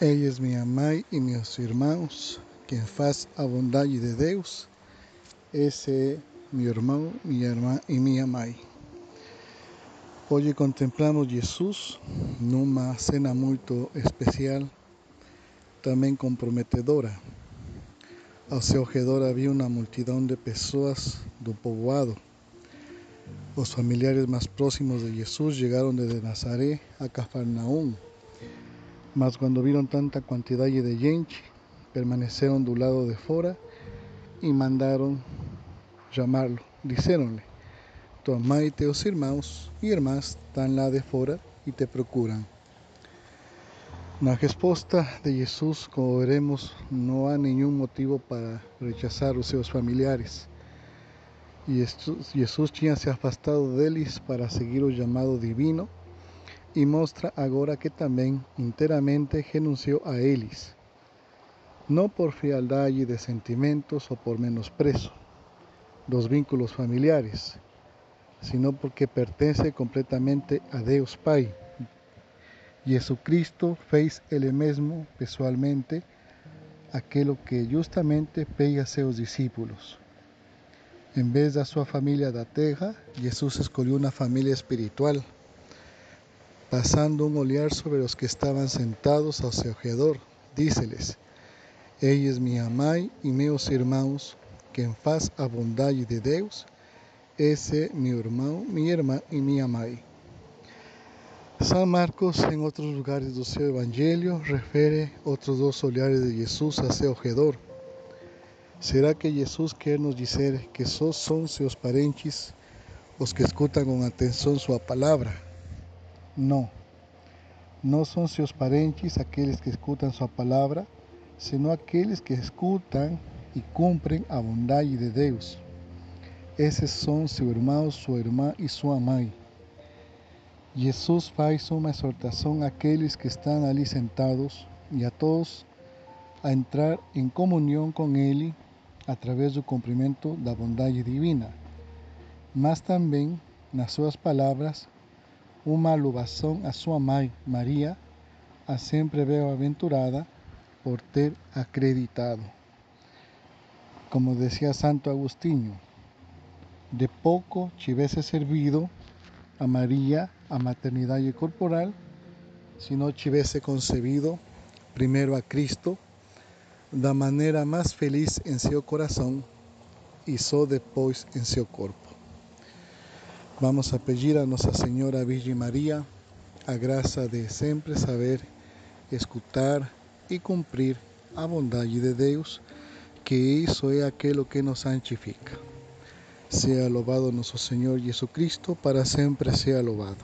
Eis minha mãe e meus irmãos, quem faz a bondade de Deus, esse é meu irmão, minha irmã e minha mãe. Hoje contemplamos Jesus numa cena muito especial, também comprometedora. Ao seu redor havia uma multidão de pessoas do povoado. Os familiares mais próximos de Jesus chegaram desde Nazaré a Cafarnaum mas cuando vieron tanta cantidad de gente, permanecieron del lado de fuera y mandaron llamarlo. Dijeronle, tu mamá y tus hermanos y hermanas están lá de fora y te procuran. Na respuesta de Jesús, como veremos, no hay ningún motivo para rechazar a sus familiares. Y Jesús tinha se afastado deles para seguir el llamado divino y muestra ahora que también enteramente renunció a eles, no por frialdad de sentimientos o por menosprecio los vínculos familiares, sino porque pertenece completamente a Dios Pai. Jesucristo fez Él mismo pessoalmente aquello que justamente pega a sus discípulos. En vez de su familia da terra, Jesús escogió una familia espiritual pasando un olhar sobre los que estaban sentados a su alrededor, díceles, Ellos mi amai y meus irmãos, quien faz a bondade de Deus, ese mi hermano, mi irmã y mi amai. San Marcos, en otros lugares de su evangelio, refiere otros dos olhares de Jesús a su. Será que Jesús quiere nos decir que só son sus parentes los que escuchan con atención su palabra? No, no son sus parentes aquellos que escuchan su palabra, sino aquellos que escuchan y cumplen a bondad de Dios. Esos son su hermano, su hermana y su mãe. Jesús faz una exhortación a aquellos que están allí sentados y a todos a entrar en comunión con Él a través del cumplimiento de la bondad divina, mas también, nas suas palabras, uma louvação a sua mãe, Maria, a sempre bem-aventurada por ter acreditado. Como decía Santo Agustinho, de pouco tivesse servido a Maria a maternidade corporal, se não tivesse concebido primeiro a Cristo da maneira mais feliz em seu coração e só depois em seu corpo. Vamos a pedir a Nuestra Señora Virgen María a gracia de siempre saber escuchar y cumplir a bondad de Dios, que eso es aquello que nos santifica. Sea alabado nuestro Señor Jesucristo, para siempre sea alabado.